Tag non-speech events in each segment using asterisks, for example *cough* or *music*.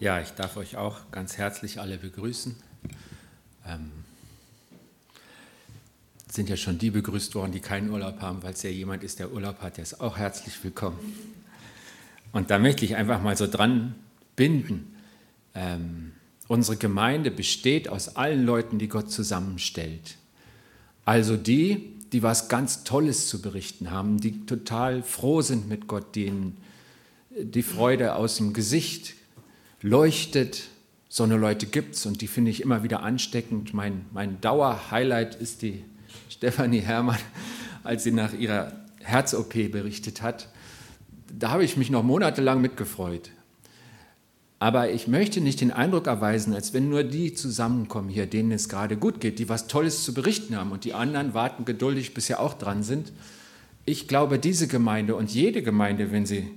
Ja, ich darf euch auch ganz herzlich alle begrüßen. Ähm, sind ja schon die begrüßt worden, die keinen Urlaub haben, weil es ja jemand ist, der Urlaub hat, der ist auch herzlich willkommen. Und da möchte ich einfach mal so dran binden. Ähm, unsere Gemeinde besteht aus allen Leuten, die Gott zusammenstellt. Also die, die was ganz Tolles zu berichten haben, die total froh sind mit Gott, denen die Freude aus dem Gesicht leuchtet. So eine Leute gibt es und die finde ich immer wieder ansteckend. Mein, mein Dauer-Highlight ist die *laughs* Stefanie Herrmann, als sie nach ihrer Herz-OP berichtet hat. Da habe ich mich noch monatelang mitgefreut. Aber ich möchte nicht den Eindruck erweisen, als wenn nur die zusammenkommen hier, denen es gerade gut geht, die was Tolles zu berichten haben und die anderen warten geduldig, bis sie auch dran sind. Ich glaube, diese Gemeinde und jede Gemeinde, wenn sie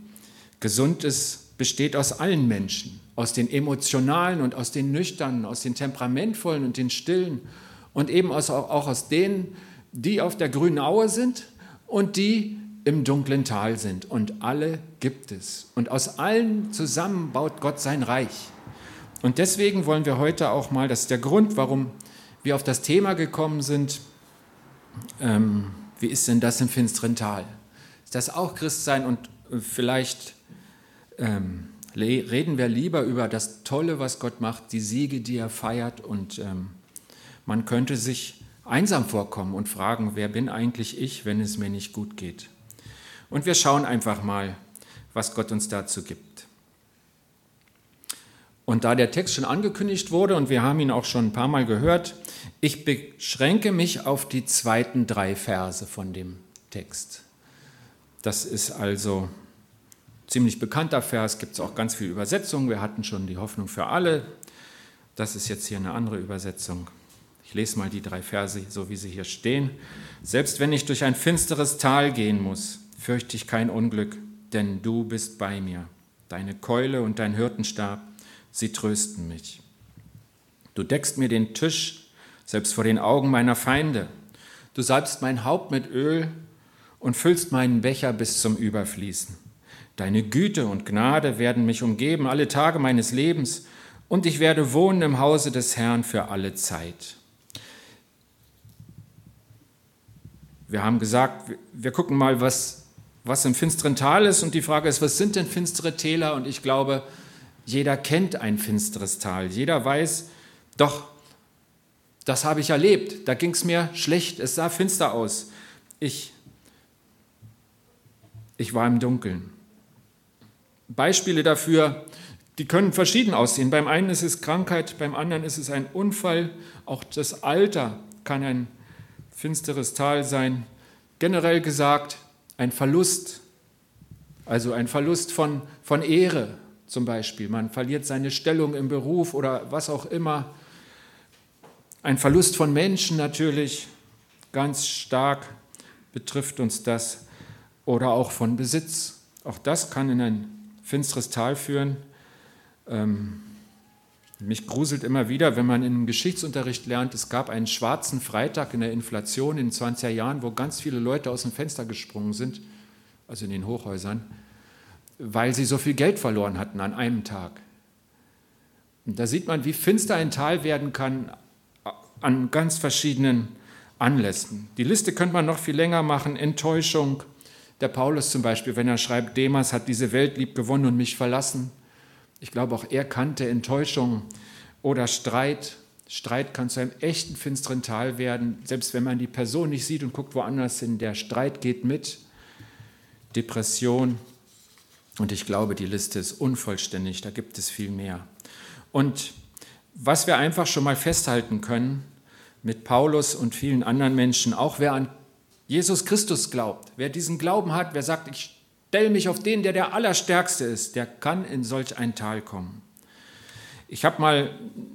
gesund ist, besteht aus allen Menschen aus den emotionalen und aus den nüchternen, aus den temperamentvollen und den stillen und eben aus, auch aus denen, die auf der grünen Aue sind und die im dunklen Tal sind. Und alle gibt es. Und aus allen zusammen baut Gott sein Reich. Und deswegen wollen wir heute auch mal, das ist der Grund, warum wir auf das Thema gekommen sind, ähm, wie ist denn das im finsteren Tal? Ist das auch Christsein und vielleicht ähm, reden wir lieber über das Tolle, was Gott macht, die Siege, die er feiert. Und ähm, man könnte sich einsam vorkommen und fragen, wer bin eigentlich ich, wenn es mir nicht gut geht? Und wir schauen einfach mal, was Gott uns dazu gibt. Und da der Text schon angekündigt wurde und wir haben ihn auch schon ein paar Mal gehört, ich beschränke mich auf die zweiten drei Verse von dem Text. Das ist also ziemlich bekannter Vers, gibt es auch ganz viele Übersetzungen. Wir hatten schon die Hoffnung für alle. Das ist jetzt hier eine andere Übersetzung. Ich lese mal die drei Verse, so wie sie hier stehen. Selbst wenn ich durch ein finsteres Tal gehen muss, fürchte ich kein Unglück, denn du bist bei mir. Deine Keule und dein Hirtenstab, sie trösten mich. Du deckst mir den Tisch, selbst vor den Augen meiner Feinde. Du salbst mein Haupt mit Öl und füllst meinen Becher bis zum Überfließen. Deine Güte und Gnade werden mich umgeben alle Tage meines Lebens, und ich werde wohnen im Hause des Herrn für alle Zeit. Wir haben gesagt, wir gucken mal, was, was im finsteren Tal ist, und die Frage ist, was sind denn finstere Täler? Und ich glaube, jeder kennt ein finsteres Tal. Jeder weiß, doch, das habe ich erlebt. Da ging es mir schlecht. Es sah finster aus. Ich, ich war im Dunkeln. Beispiele dafür, die können verschieden aussehen. Beim einen ist es Krankheit, beim anderen ist es ein Unfall. Auch das Alter kann ein finsteres Tal sein. Generell gesagt, ein Verlust, also ein Verlust von, von Ehre zum Beispiel. Man verliert seine Stellung im Beruf oder was auch immer. Ein Verlust von Menschen natürlich, ganz stark betrifft uns das. Oder auch von Besitz. Auch das kann in ein finsteres Tal führen. Ähm, mich gruselt immer wieder, wenn man im Geschichtsunterricht lernt, es gab einen schwarzen Freitag in der Inflation in den 20er Jahren, wo ganz viele Leute aus dem Fenster gesprungen sind, also in den Hochhäusern, weil sie so viel Geld verloren hatten an einem Tag. Und da sieht man, wie finster ein Tal werden kann an ganz verschiedenen Anlässen. Die Liste könnte man noch viel länger machen. Enttäuschung, der Paulus zum Beispiel, wenn er schreibt, Demas hat diese Welt lieb gewonnen und mich verlassen. Ich glaube, auch er kannte Enttäuschung oder Streit. Streit kann zu einem echten finsteren Tal werden, selbst wenn man die Person nicht sieht und guckt woanders hin. Der Streit geht mit. Depression. Und ich glaube, die Liste ist unvollständig, da gibt es viel mehr. Und was wir einfach schon mal festhalten können mit Paulus und vielen anderen Menschen, auch wer an Jesus Christus glaubt, wer diesen Glauben hat, wer sagt, ich stelle mich auf den, der der Allerstärkste ist, der kann in solch ein Tal kommen. Ich habe mal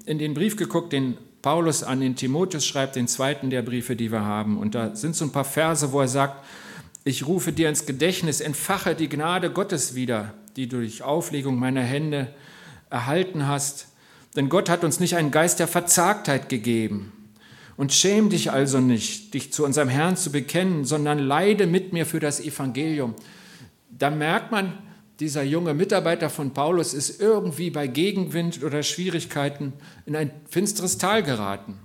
in den Brief geguckt, den Paulus an den Timotheus schreibt, den zweiten der Briefe, die wir haben. Und da sind so ein paar Verse, wo er sagt, ich rufe dir ins Gedächtnis, entfache die Gnade Gottes wieder, die du durch Auflegung meiner Hände erhalten hast. Denn Gott hat uns nicht einen Geist der Verzagtheit gegeben, und schäm dich also nicht, dich zu unserem Herrn zu bekennen, sondern leide mit mir für das Evangelium. Da merkt man, dieser junge Mitarbeiter von Paulus ist irgendwie bei Gegenwind oder Schwierigkeiten in ein finsteres Tal geraten.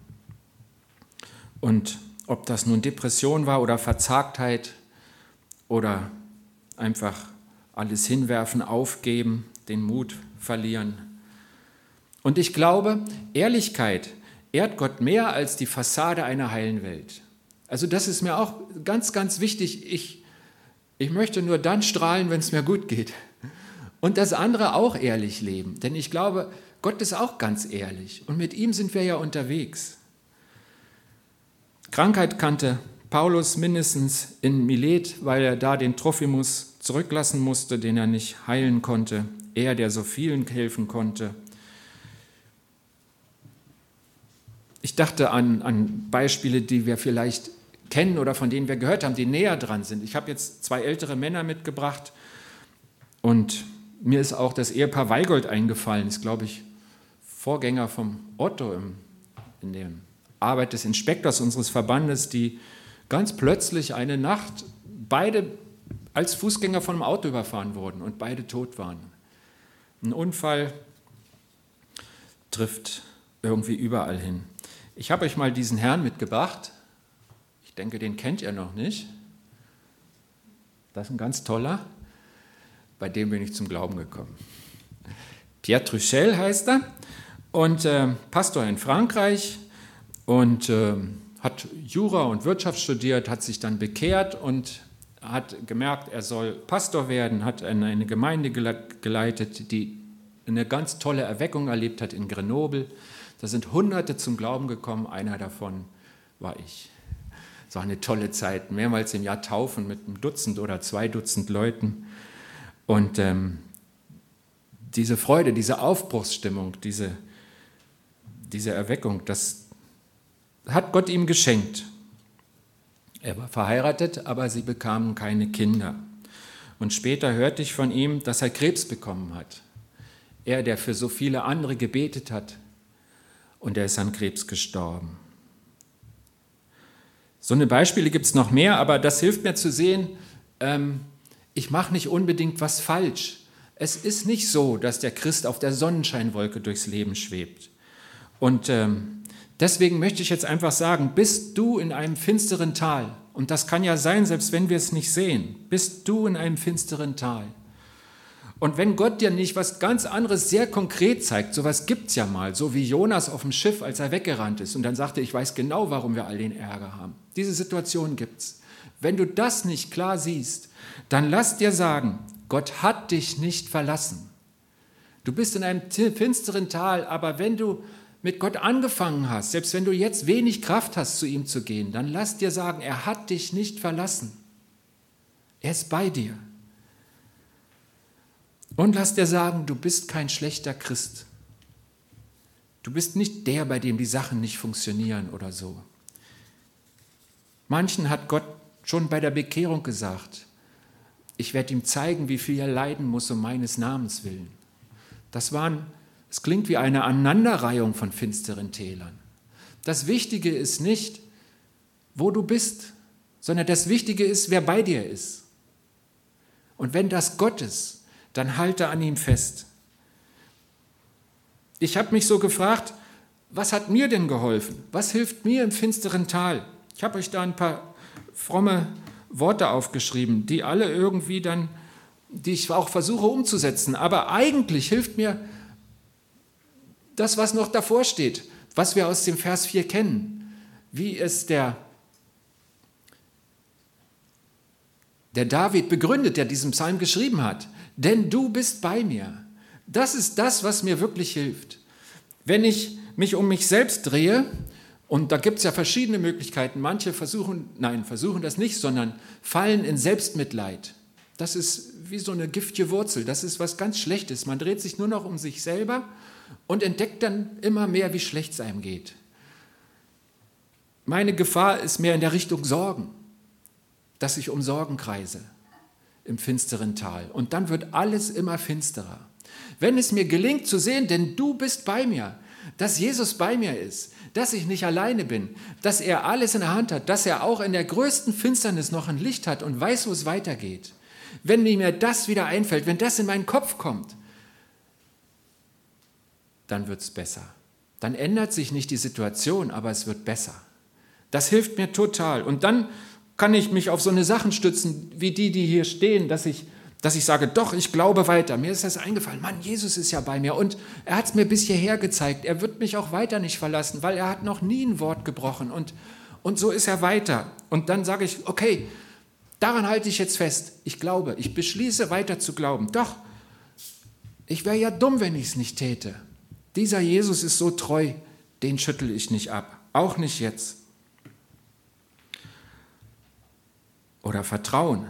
Und ob das nun Depression war oder Verzagtheit oder einfach alles hinwerfen, aufgeben, den Mut verlieren. Und ich glaube, Ehrlichkeit ehrt Gott mehr als die Fassade einer heilen Welt. Also das ist mir auch ganz, ganz wichtig. Ich, ich möchte nur dann strahlen, wenn es mir gut geht. Und das andere auch ehrlich leben. Denn ich glaube, Gott ist auch ganz ehrlich. Und mit ihm sind wir ja unterwegs. Krankheit kannte Paulus mindestens in Milet, weil er da den Trophimus zurücklassen musste, den er nicht heilen konnte. Er, der so vielen helfen konnte. Ich dachte an, an Beispiele, die wir vielleicht kennen oder von denen wir gehört haben, die näher dran sind. Ich habe jetzt zwei ältere Männer mitgebracht und mir ist auch das Ehepaar Weigold eingefallen, ist, glaube ich, Vorgänger vom Otto im, in der Arbeit des Inspektors unseres Verbandes, die ganz plötzlich eine Nacht beide als Fußgänger von einem Auto überfahren wurden und beide tot waren. Ein Unfall trifft irgendwie überall hin. Ich habe euch mal diesen Herrn mitgebracht. Ich denke, den kennt ihr noch nicht. Das ist ein ganz toller. Bei dem bin ich zum Glauben gekommen. Pierre Truchel heißt er und äh, Pastor in Frankreich und äh, hat Jura und Wirtschaft studiert, hat sich dann bekehrt und hat gemerkt, er soll Pastor werden, hat eine Gemeinde geleitet, die eine ganz tolle Erweckung erlebt hat in Grenoble. Da sind Hunderte zum Glauben gekommen, einer davon war ich. Es war eine tolle Zeit, mehrmals im Jahr taufen mit einem Dutzend oder zwei Dutzend Leuten. Und ähm, diese Freude, diese Aufbruchsstimmung, diese, diese Erweckung, das hat Gott ihm geschenkt. Er war verheiratet, aber sie bekamen keine Kinder. Und später hörte ich von ihm, dass er Krebs bekommen hat. Er, der für so viele andere gebetet hat, und er ist an Krebs gestorben. So eine Beispiele gibt es noch mehr, aber das hilft mir zu sehen, ähm, ich mache nicht unbedingt was falsch. Es ist nicht so, dass der Christ auf der Sonnenscheinwolke durchs Leben schwebt. Und ähm, Deswegen möchte ich jetzt einfach sagen, bist du in einem finsteren Tal, und das kann ja sein, selbst wenn wir es nicht sehen, bist du in einem finsteren Tal. Und wenn Gott dir nicht was ganz anderes sehr konkret zeigt, sowas gibt es ja mal, so wie Jonas auf dem Schiff, als er weggerannt ist und dann sagte, ich weiß genau, warum wir all den Ärger haben. Diese Situation gibt es. Wenn du das nicht klar siehst, dann lass dir sagen, Gott hat dich nicht verlassen. Du bist in einem finsteren Tal, aber wenn du mit Gott angefangen hast, selbst wenn du jetzt wenig Kraft hast, zu ihm zu gehen, dann lass dir sagen, er hat dich nicht verlassen. Er ist bei dir. Und lass dir sagen, du bist kein schlechter Christ. Du bist nicht der, bei dem die Sachen nicht funktionieren oder so. Manchen hat Gott schon bei der Bekehrung gesagt, ich werde ihm zeigen, wie viel er leiden muss um meines Namens willen. Das waren es klingt wie eine Aneinanderreihung von finsteren Tälern. Das Wichtige ist nicht, wo du bist, sondern das Wichtige ist, wer bei dir ist. Und wenn das Gott ist, dann halte an ihm fest. Ich habe mich so gefragt, was hat mir denn geholfen? Was hilft mir im finsteren Tal? Ich habe euch da ein paar fromme Worte aufgeschrieben, die alle irgendwie dann, die ich auch versuche umzusetzen. Aber eigentlich hilft mir das, was noch davor steht, was wir aus dem Vers 4 kennen, wie es der, der David begründet, der diesen Psalm geschrieben hat. Denn du bist bei mir. Das ist das, was mir wirklich hilft. Wenn ich mich um mich selbst drehe, und da gibt es ja verschiedene Möglichkeiten, manche versuchen, nein, versuchen das nicht, sondern fallen in Selbstmitleid. Das ist wie so eine giftige Wurzel, das ist was ganz Schlechtes. Man dreht sich nur noch um sich selber und entdeckt dann immer mehr, wie schlecht es einem geht. Meine Gefahr ist mehr in der Richtung Sorgen, dass ich um Sorgen kreise im finsteren Tal. Und dann wird alles immer finsterer. Wenn es mir gelingt zu sehen, denn du bist bei mir, dass Jesus bei mir ist, dass ich nicht alleine bin, dass er alles in der Hand hat, dass er auch in der größten Finsternis noch ein Licht hat und weiß, wo es weitergeht, Wenn mir das wieder einfällt, wenn das in meinen Kopf kommt, dann wird es besser. Dann ändert sich nicht die Situation, aber es wird besser. Das hilft mir total. Und dann kann ich mich auf so eine Sachen stützen, wie die, die hier stehen, dass ich, dass ich sage, doch, ich glaube weiter. Mir ist das eingefallen. Mann, Jesus ist ja bei mir. Und er hat es mir bis hierher gezeigt. Er wird mich auch weiter nicht verlassen, weil er hat noch nie ein Wort gebrochen. Und, und so ist er weiter. Und dann sage ich, okay, daran halte ich jetzt fest. Ich glaube, ich beschließe weiter zu glauben. Doch, ich wäre ja dumm, wenn ich es nicht täte. Dieser Jesus ist so treu, den schüttel ich nicht ab. Auch nicht jetzt. Oder Vertrauen.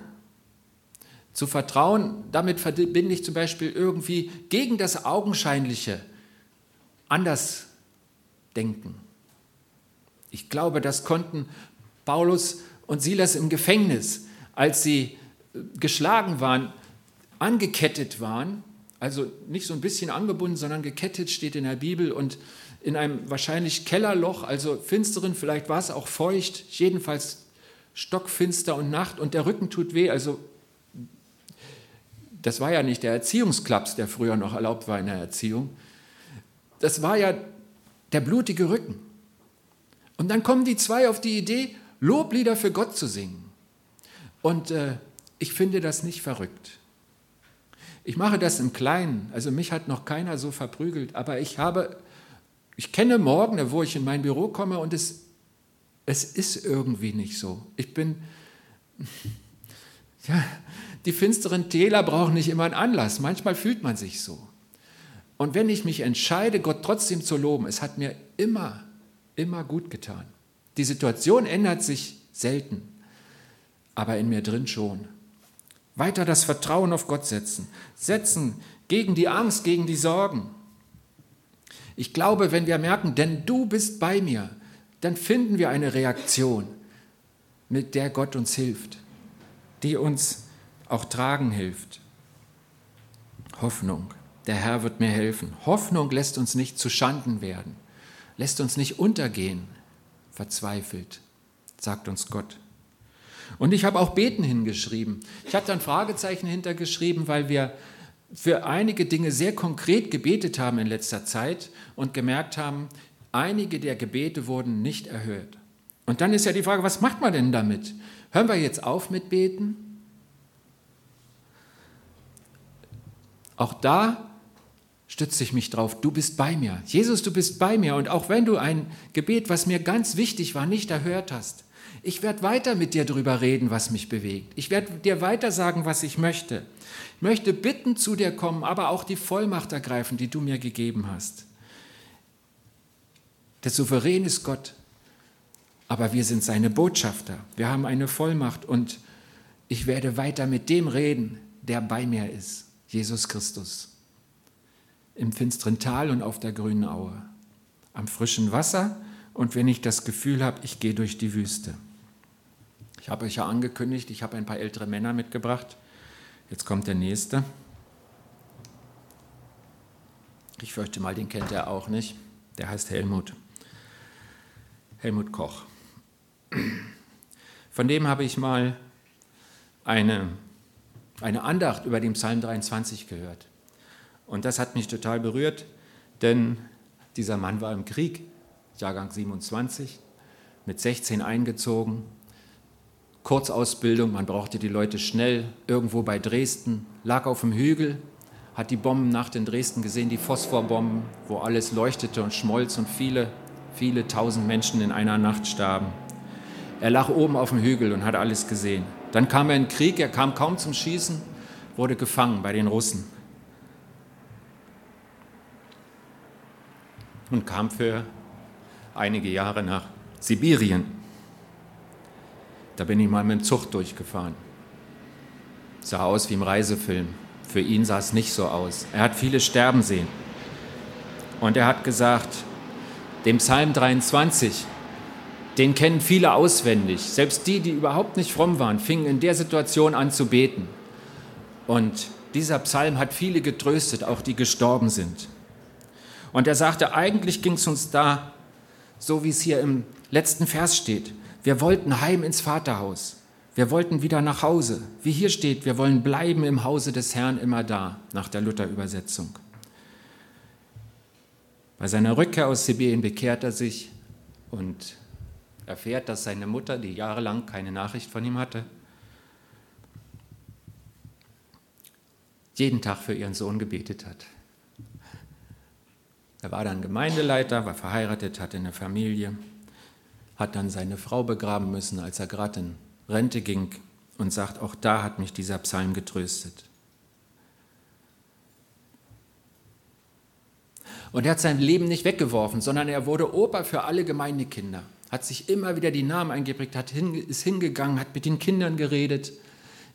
Zu vertrauen, damit verbinde ich zum Beispiel irgendwie gegen das Augenscheinliche anders denken. Ich glaube, das konnten Paulus und Silas im Gefängnis, als sie äh, geschlagen waren, angekettet waren, also nicht so ein bisschen angebunden, sondern gekettet steht in der Bibel und in einem wahrscheinlich Kellerloch, also finsteren, vielleicht war es auch feucht, jedenfalls stockfinster und Nacht und der Rücken tut weh. Also das war ja nicht der Erziehungsklaps, der früher noch erlaubt war in der Erziehung. Das war ja der blutige Rücken. Und dann kommen die zwei auf die Idee, Loblieder für Gott zu singen. Und äh, ich finde das nicht verrückt. Ich mache das im Kleinen. Also mich hat noch keiner so verprügelt, aber ich habe, ich kenne Morgen, wo ich in mein Büro komme und es es ist irgendwie nicht so. Ich bin, ja, die finsteren Täler brauchen nicht immer einen Anlass. Manchmal fühlt man sich so. Und wenn ich mich entscheide, Gott trotzdem zu loben, es hat mir immer, immer gut getan. Die Situation ändert sich selten, aber in mir drin schon. Weiter das Vertrauen auf Gott setzen. Setzen gegen die Angst, gegen die Sorgen. Ich glaube, wenn wir merken, denn du bist bei mir, dann finden wir eine Reaktion, mit der Gott uns hilft, die uns auch tragen hilft. Hoffnung. Der Herr wird mir helfen. Hoffnung lässt uns nicht zu Schanden werden, lässt uns nicht untergehen, verzweifelt, sagt uns Gott. Und ich habe auch Beten hingeschrieben. Ich habe da ein Fragezeichen hintergeschrieben, weil wir für einige Dinge sehr konkret gebetet haben in letzter Zeit und gemerkt haben, einige der Gebete wurden nicht erhört. Und dann ist ja die Frage, was macht man denn damit? Hören wir jetzt auf mit Beten? Auch da stütze ich mich drauf, du bist bei mir. Jesus, du bist bei mir. Und auch wenn du ein Gebet, was mir ganz wichtig war, nicht erhört hast, ich werde weiter mit dir darüber reden, was mich bewegt. Ich werde dir weiter sagen, was ich möchte. Ich möchte bitten zu dir kommen, aber auch die Vollmacht ergreifen, die du mir gegeben hast. Der Souverän ist Gott, aber wir sind seine Botschafter. Wir haben eine Vollmacht und ich werde weiter mit dem reden, der bei mir ist, Jesus Christus. Im finsteren Tal und auf der grünen Aue, am frischen Wasser und wenn ich das Gefühl habe, ich gehe durch die Wüste. Ich habe euch ja angekündigt, ich habe ein paar ältere Männer mitgebracht. Jetzt kommt der nächste. Ich fürchte mal, den kennt er auch nicht. Der heißt Helmut. Helmut Koch. Von dem habe ich mal eine, eine Andacht über den Psalm 23 gehört. Und das hat mich total berührt, denn dieser Mann war im Krieg, Jahrgang 27, mit 16 eingezogen, Kurzausbildung, man brauchte die Leute schnell, irgendwo bei Dresden, lag auf dem Hügel, hat die Bomben nach in Dresden gesehen, die Phosphorbomben, wo alles leuchtete und schmolz und viele viele tausend Menschen in einer Nacht starben. Er lag oben auf dem Hügel und hat alles gesehen. Dann kam er in den Krieg, er kam kaum zum Schießen, wurde gefangen bei den Russen und kam für einige Jahre nach Sibirien. Da bin ich mal mit dem Zug durchgefahren. Sah aus wie im Reisefilm. Für ihn sah es nicht so aus. Er hat viele sterben sehen. Und er hat gesagt, dem Psalm 23, den kennen viele auswendig. Selbst die, die überhaupt nicht fromm waren, fingen in der Situation an zu beten. Und dieser Psalm hat viele getröstet, auch die gestorben sind. Und er sagte, eigentlich ging es uns da, so wie es hier im letzten Vers steht, wir wollten heim ins Vaterhaus. Wir wollten wieder nach Hause. Wie hier steht, wir wollen bleiben im Hause des Herrn immer da, nach der Luther-Übersetzung. Bei seiner Rückkehr aus Sibirien bekehrt er sich und erfährt, dass seine Mutter, die jahrelang keine Nachricht von ihm hatte, jeden Tag für ihren Sohn gebetet hat. Er war dann Gemeindeleiter, war verheiratet, hatte eine Familie, hat dann seine Frau begraben müssen, als er gerade in Rente ging und sagt, auch da hat mich dieser Psalm getröstet. Und er hat sein Leben nicht weggeworfen, sondern er wurde Opa für alle Gemeindekinder, hat sich immer wieder die Namen eingeprägt, hat hin, ist hingegangen, hat mit den Kindern geredet.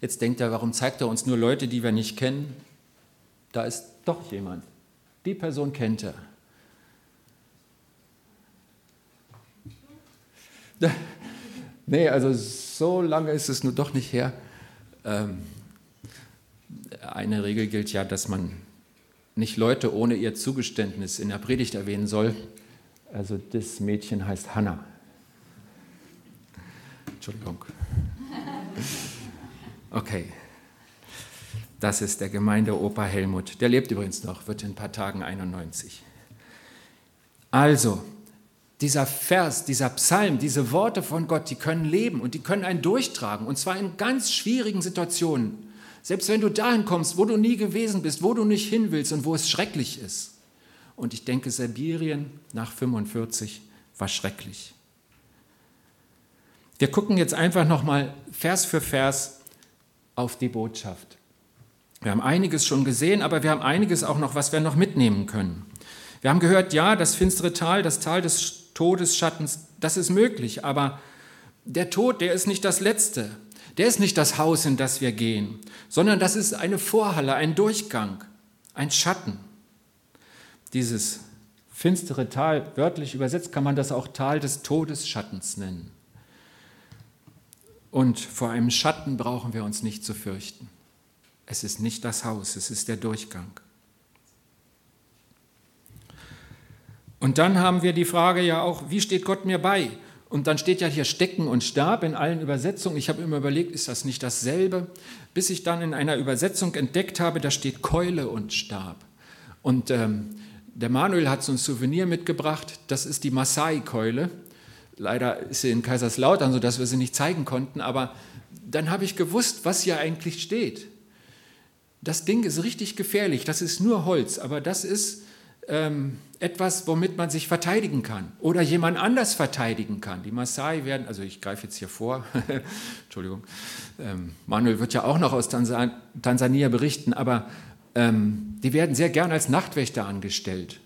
Jetzt denkt er, warum zeigt er uns nur Leute, die wir nicht kennen? Da ist doch jemand. Die Person kennt er. *laughs* nee, also so lange ist es nur doch nicht her. Ähm, eine Regel gilt ja, dass man nicht Leute ohne ihr Zugeständnis in der Predigt erwähnen soll. Also das Mädchen heißt Hannah. Entschuldigung. Okay. Das ist der Gemeindeopa Helmut. Der lebt übrigens noch, wird in ein paar Tagen 91. Also, dieser Vers, dieser Psalm, diese Worte von Gott, die können leben und die können einen durchtragen. Und zwar in ganz schwierigen Situationen. Selbst wenn du dahin kommst, wo du nie gewesen bist, wo du nicht hin willst und wo es schrecklich ist. Und ich denke, Sibirien nach 45 war schrecklich. Wir gucken jetzt einfach nochmal Vers für Vers auf die Botschaft. Wir haben einiges schon gesehen, aber wir haben einiges auch noch, was wir noch mitnehmen können. Wir haben gehört, ja, das finstere Tal, das Tal des Todesschattens, das ist möglich, aber der Tod, der ist nicht das Letzte. Der ist nicht das Haus, in das wir gehen, sondern das ist eine Vorhalle, ein Durchgang, ein Schatten. Dieses finstere Tal, wörtlich übersetzt kann man das auch Tal des Todesschattens nennen. Und vor einem Schatten brauchen wir uns nicht zu fürchten. Es ist nicht das Haus, es ist der Durchgang. Und dann haben wir die Frage ja auch, wie steht Gott mir bei? Und dann steht ja hier Stecken und Stab in allen Übersetzungen. Ich habe immer überlegt, ist das nicht dasselbe? Bis ich dann in einer Übersetzung entdeckt habe, da steht Keule und Stab. Und ähm, der Manuel hat so ein Souvenir mitgebracht, das ist die Maasai-Keule. Leider ist sie in Kaiserslautern, sodass wir sie nicht zeigen konnten, aber dann habe ich gewusst, was hier eigentlich steht. Das Ding ist richtig gefährlich, das ist nur Holz, aber das ist ähm, etwas, womit man sich verteidigen kann oder jemand anders verteidigen kann. Die Maasai werden, also ich greife jetzt hier vor, *laughs* Entschuldigung, ähm, Manuel wird ja auch noch aus Tansan Tansania berichten, aber ähm, die werden sehr gern als Nachtwächter angestellt.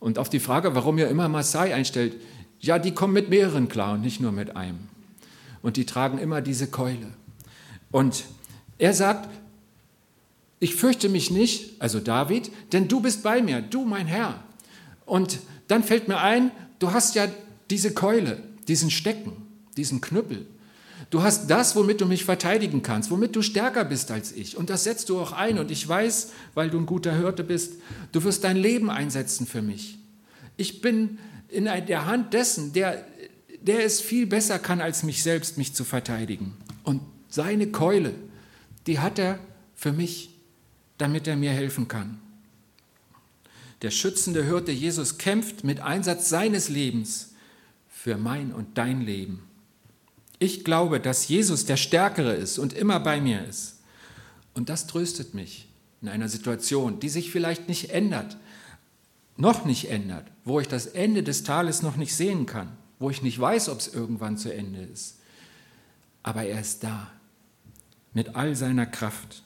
Und auf die Frage, warum ihr immer Maasai einstellt, ja, die kommen mit mehreren klar und nicht nur mit einem. Und die tragen immer diese Keule. Und er sagt, ich fürchte mich nicht, also David, denn du bist bei mir, du mein Herr. Und dann fällt mir ein, du hast ja diese Keule, diesen Stecken, diesen Knüppel. Du hast das, womit du mich verteidigen kannst, womit du stärker bist als ich. Und das setzt du auch ein. Und ich weiß, weil du ein guter Hirte bist, du wirst dein Leben einsetzen für mich. Ich bin in der Hand dessen, der, der es viel besser kann, als mich selbst, mich zu verteidigen. Und seine Keule, die hat er für mich damit er mir helfen kann. Der schützende Hirte Jesus kämpft mit Einsatz seines Lebens für mein und dein Leben. Ich glaube, dass Jesus der Stärkere ist und immer bei mir ist. Und das tröstet mich in einer Situation, die sich vielleicht nicht ändert, noch nicht ändert, wo ich das Ende des Tales noch nicht sehen kann, wo ich nicht weiß, ob es irgendwann zu Ende ist. Aber er ist da, mit all seiner Kraft.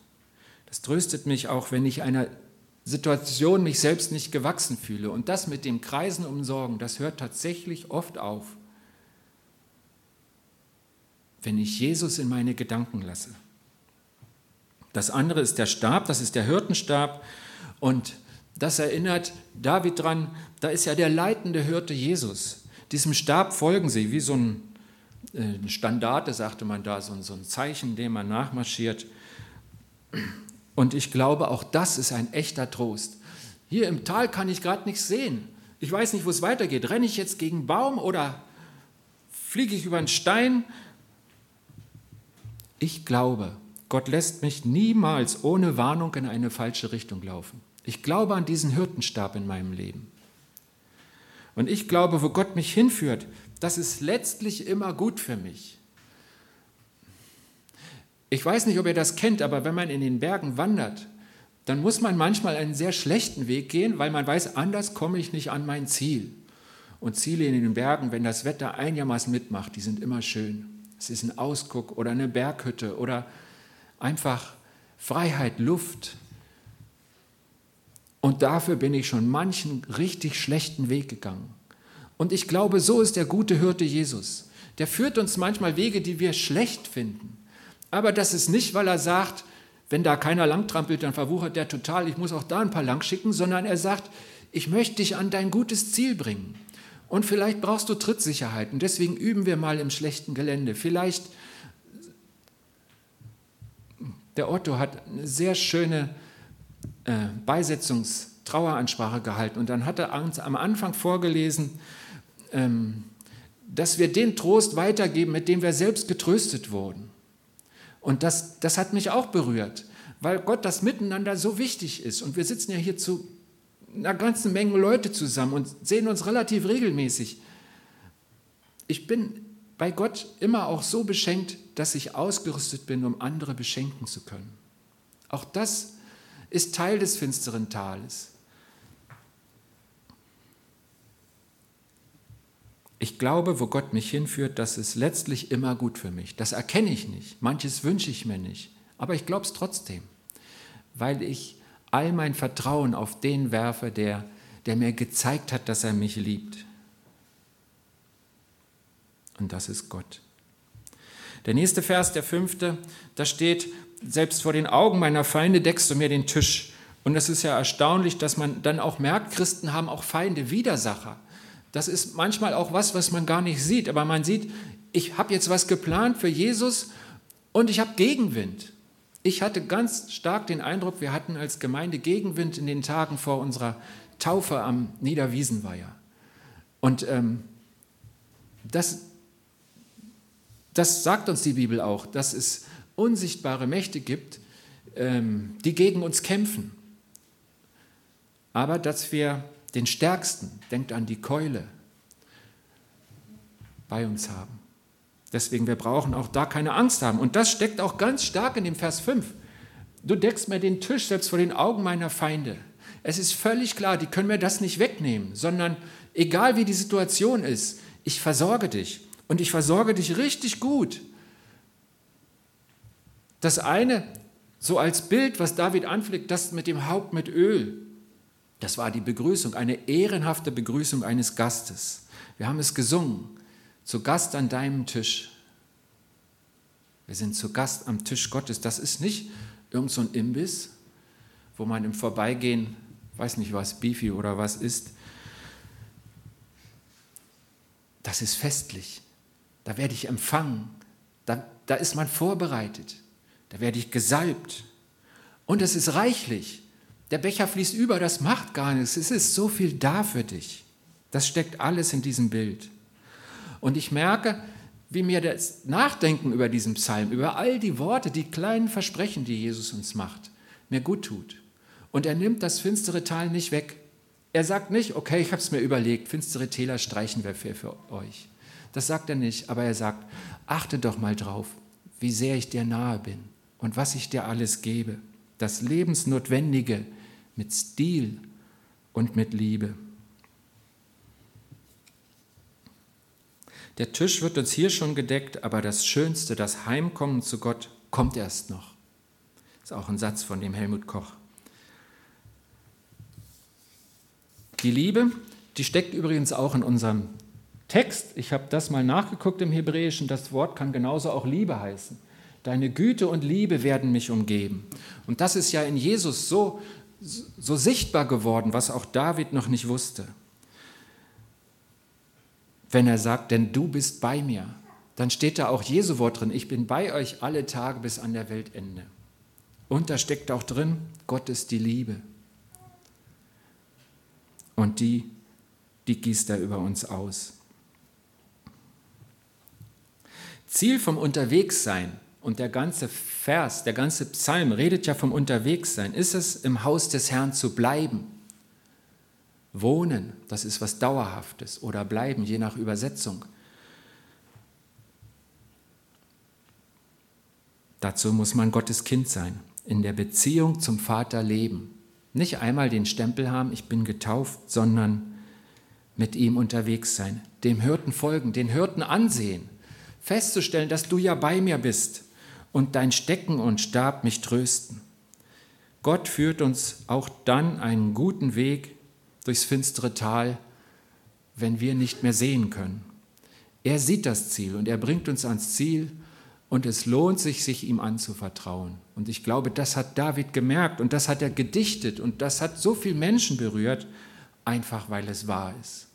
Das tröstet mich auch, wenn ich einer Situation mich selbst nicht gewachsen fühle. Und das mit dem Kreisen um Sorgen, das hört tatsächlich oft auf, wenn ich Jesus in meine Gedanken lasse. Das andere ist der Stab, das ist der Hirtenstab. Und das erinnert David dran, da ist ja der leitende Hirte Jesus. Diesem Stab folgen sie, wie so ein äh, Standarte, sagte man da, so ein Zeichen, dem man nachmarschiert. Und ich glaube, auch das ist ein echter Trost. Hier im Tal kann ich gerade nichts sehen. Ich weiß nicht, wo es weitergeht. Renne ich jetzt gegen einen Baum oder fliege ich über einen Stein? Ich glaube, Gott lässt mich niemals ohne Warnung in eine falsche Richtung laufen. Ich glaube an diesen Hirtenstab in meinem Leben. Und ich glaube, wo Gott mich hinführt, das ist letztlich immer gut für mich. Ich weiß nicht, ob ihr das kennt, aber wenn man in den Bergen wandert, dann muss man manchmal einen sehr schlechten Weg gehen, weil man weiß, anders komme ich nicht an mein Ziel. Und Ziele in den Bergen, wenn das Wetter einigermaßen mitmacht, die sind immer schön. Es ist ein Ausguck oder eine Berghütte oder einfach Freiheit, Luft. Und dafür bin ich schon manchen richtig schlechten Weg gegangen. Und ich glaube, so ist der gute Hirte Jesus. Der führt uns manchmal Wege, die wir schlecht finden. Aber das ist nicht, weil er sagt, wenn da keiner langtrampelt, dann verwuchert der total, ich muss auch da ein paar lang schicken, sondern er sagt, ich möchte dich an dein gutes Ziel bringen. Und vielleicht brauchst du Trittsicherheit und deswegen üben wir mal im schlechten Gelände. Vielleicht, der Otto hat eine sehr schöne äh, Beisetzungstraueransprache gehalten und dann hat er uns am Anfang vorgelesen, ähm, dass wir den Trost weitergeben, mit dem wir selbst getröstet wurden. Und das, das hat mich auch berührt, weil Gott das Miteinander so wichtig ist. Und wir sitzen ja hier zu einer ganzen Menge Leute zusammen und sehen uns relativ regelmäßig. Ich bin bei Gott immer auch so beschenkt, dass ich ausgerüstet bin, um andere beschenken zu können. Auch das ist Teil des finsteren Tales. Ich glaube, wo Gott mich hinführt, das ist letztlich immer gut für mich. Das erkenne ich nicht. Manches wünsche ich mir nicht. Aber ich glaube es trotzdem, weil ich all mein Vertrauen auf den werfe, der, der mir gezeigt hat, dass er mich liebt. Und das ist Gott. Der nächste Vers, der fünfte, da steht, selbst vor den Augen meiner Feinde deckst du mir den Tisch. Und es ist ja erstaunlich, dass man dann auch merkt, Christen haben auch Feinde, Widersacher. Das ist manchmal auch was, was man gar nicht sieht, aber man sieht, ich habe jetzt was geplant für Jesus und ich habe Gegenwind. Ich hatte ganz stark den Eindruck, wir hatten als Gemeinde Gegenwind in den Tagen vor unserer Taufe am Niederwiesenweiher. Und ähm, das, das sagt uns die Bibel auch, dass es unsichtbare Mächte gibt, ähm, die gegen uns kämpfen. Aber dass wir den Stärksten, denkt an die Keule, bei uns haben. Deswegen, wir brauchen auch da keine Angst haben. Und das steckt auch ganz stark in dem Vers 5. Du deckst mir den Tisch selbst vor den Augen meiner Feinde. Es ist völlig klar, die können mir das nicht wegnehmen, sondern egal wie die Situation ist, ich versorge dich. Und ich versorge dich richtig gut. Das eine, so als Bild, was David anflickt, das mit dem Haupt mit Öl. Das war die Begrüßung, eine ehrenhafte Begrüßung eines Gastes. Wir haben es gesungen, zu Gast an deinem Tisch. Wir sind zu Gast am Tisch Gottes. Das ist nicht irgend so ein Imbiss, wo man im Vorbeigehen, weiß nicht was, Beefy oder was ist. Das ist festlich. Da werde ich empfangen. Da, da ist man vorbereitet. Da werde ich gesalbt. Und es ist reichlich. Der Becher fließt über, das macht gar nichts. Es ist so viel da für dich. Das steckt alles in diesem Bild. Und ich merke, wie mir das Nachdenken über diesen Psalm, über all die Worte, die kleinen Versprechen, die Jesus uns macht, mir gut tut. Und er nimmt das finstere Tal nicht weg. Er sagt nicht, okay, ich habe es mir überlegt, finstere Täler streichen wir für, für euch. Das sagt er nicht, aber er sagt, achte doch mal drauf, wie sehr ich dir nahe bin und was ich dir alles gebe. Das Lebensnotwendige, mit Stil und mit Liebe. Der Tisch wird uns hier schon gedeckt, aber das Schönste, das Heimkommen zu Gott, kommt erst noch. Das ist auch ein Satz von dem Helmut Koch. Die Liebe, die steckt übrigens auch in unserem Text. Ich habe das mal nachgeguckt im Hebräischen. Das Wort kann genauso auch Liebe heißen. Deine Güte und Liebe werden mich umgeben. Und das ist ja in Jesus so so sichtbar geworden, was auch David noch nicht wusste. Wenn er sagt, denn du bist bei mir, dann steht da auch Jesu Wort drin, ich bin bei euch alle Tage bis an der Weltende. Und da steckt auch drin, Gott ist die Liebe. Und die, die gießt er über uns aus. Ziel vom Unterwegssein Und der ganze Vers, der ganze Psalm redet ja vom Unterwegssein. Ist es im Haus des Herrn zu bleiben? Wohnen, das ist was Dauerhaftes. Oder bleiben, je nach Übersetzung. Dazu muss man Gottes Kind sein, in der Beziehung zum Vater leben. Nicht einmal den Stempel haben, ich bin getauft, sondern mit ihm unterwegs sein, dem Hirten folgen, den Hirten ansehen, festzustellen, dass du ja bei mir bist und dein Stecken und Stab mich trösten. Gott führt uns auch dann einen guten Weg durchs finstere Tal, wenn wir nicht mehr sehen können. Er sieht das Ziel und er bringt uns ans Ziel und es lohnt sich, sich ihm anzuvertrauen. Und ich glaube, das hat David gemerkt und das hat er gedichtet und das hat so viele Menschen berührt, einfach weil es wahr ist.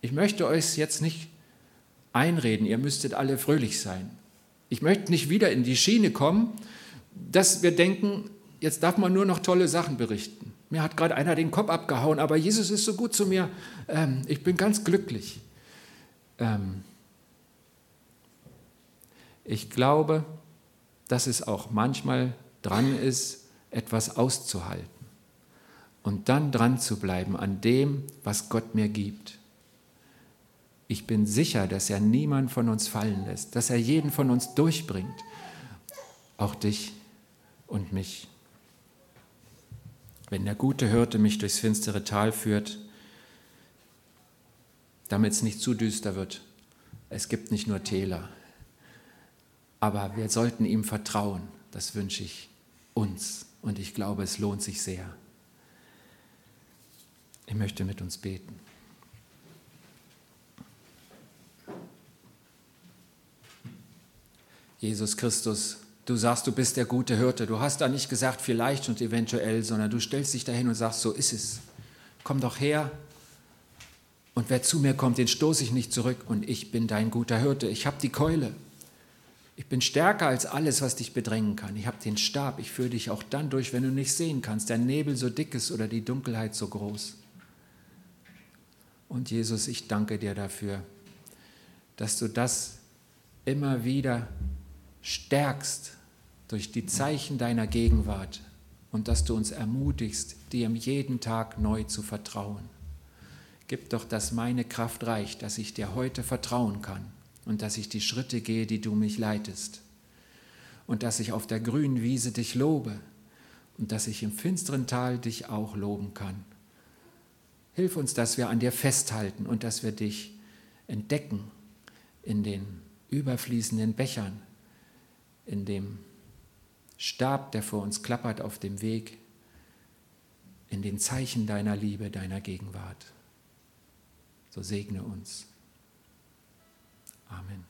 Ich möchte euch jetzt nicht einreden, ihr müsstet alle fröhlich sein. Ich möchte nicht wieder in die Schiene kommen, dass wir denken, jetzt darf man nur noch tolle Sachen berichten. Mir hat gerade einer den Kopf abgehauen, aber Jesus ist so gut zu mir. Ähm, ich bin ganz glücklich. Ähm, ich glaube, dass es auch manchmal dran ist, etwas auszuhalten und dann dran zu bleiben an dem, was Gott mir gibt. Ich bin sicher, dass er niemand von uns fallen lässt, dass er jeden von uns durchbringt, auch dich und mich. Wenn der gute Hirte mich durchs finstere Tal führt, damit es nicht zu düster wird. Es gibt nicht nur Täler, aber wir sollten ihm vertrauen. Das wünsche ich uns. Und ich glaube, es lohnt sich sehr. Ich möchte mit uns beten. Jesus Christus, du sagst, du bist der gute Hirte. Du hast da nicht gesagt vielleicht und eventuell, sondern du stellst dich dahin und sagst, so ist es. Komm doch her. Und wer zu mir kommt, den stoße ich nicht zurück. Und ich bin dein guter Hirte. Ich habe die Keule. Ich bin stärker als alles, was dich bedrängen kann. Ich habe den Stab. Ich führe dich auch dann durch, wenn du nicht sehen kannst, der Nebel so dick ist oder die Dunkelheit so groß. Und Jesus, ich danke dir dafür, dass du das immer wieder stärkst durch die Zeichen deiner Gegenwart und dass du uns ermutigst, dir jeden Tag neu zu vertrauen. Gib doch, dass meine Kraft reicht, dass ich dir heute vertrauen kann und dass ich die Schritte gehe, die du mich leitest. Und dass ich auf der grünen Wiese dich lobe und dass ich im finsteren Tal dich auch loben kann. Hilf uns, dass wir an dir festhalten und dass wir dich entdecken in den überfließenden Bechern, in dem Stab, der vor uns klappert auf dem Weg, in den Zeichen deiner Liebe, deiner Gegenwart. So segne uns. Amen.